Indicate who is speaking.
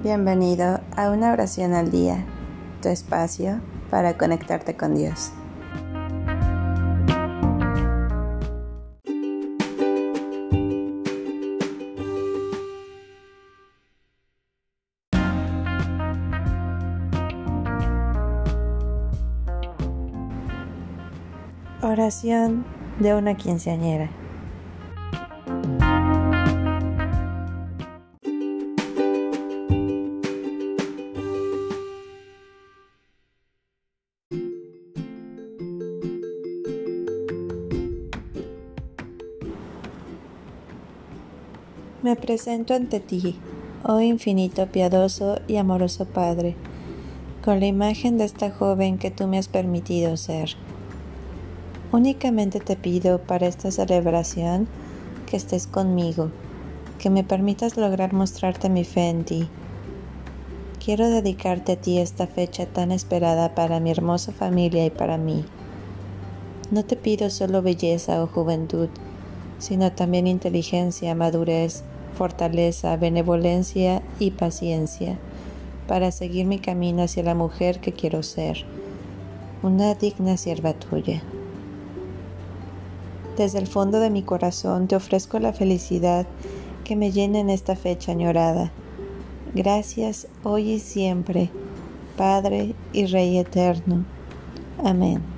Speaker 1: Bienvenido a una oración al día, tu espacio para conectarte con Dios. Oración de una quinceañera. Me presento ante ti, oh infinito, piadoso y amoroso Padre, con la imagen de esta joven que tú me has permitido ser. Únicamente te pido para esta celebración que estés conmigo, que me permitas lograr mostrarte mi fe en ti. Quiero dedicarte a ti esta fecha tan esperada para mi hermosa familia y para mí. No te pido solo belleza o juventud, sino también inteligencia, madurez, fortaleza, benevolencia y paciencia para seguir mi camino hacia la mujer que quiero ser, una digna sierva tuya. Desde el fondo de mi corazón te ofrezco la felicidad que me llena en esta fecha añorada. Gracias hoy y siempre, Padre y Rey eterno. Amén.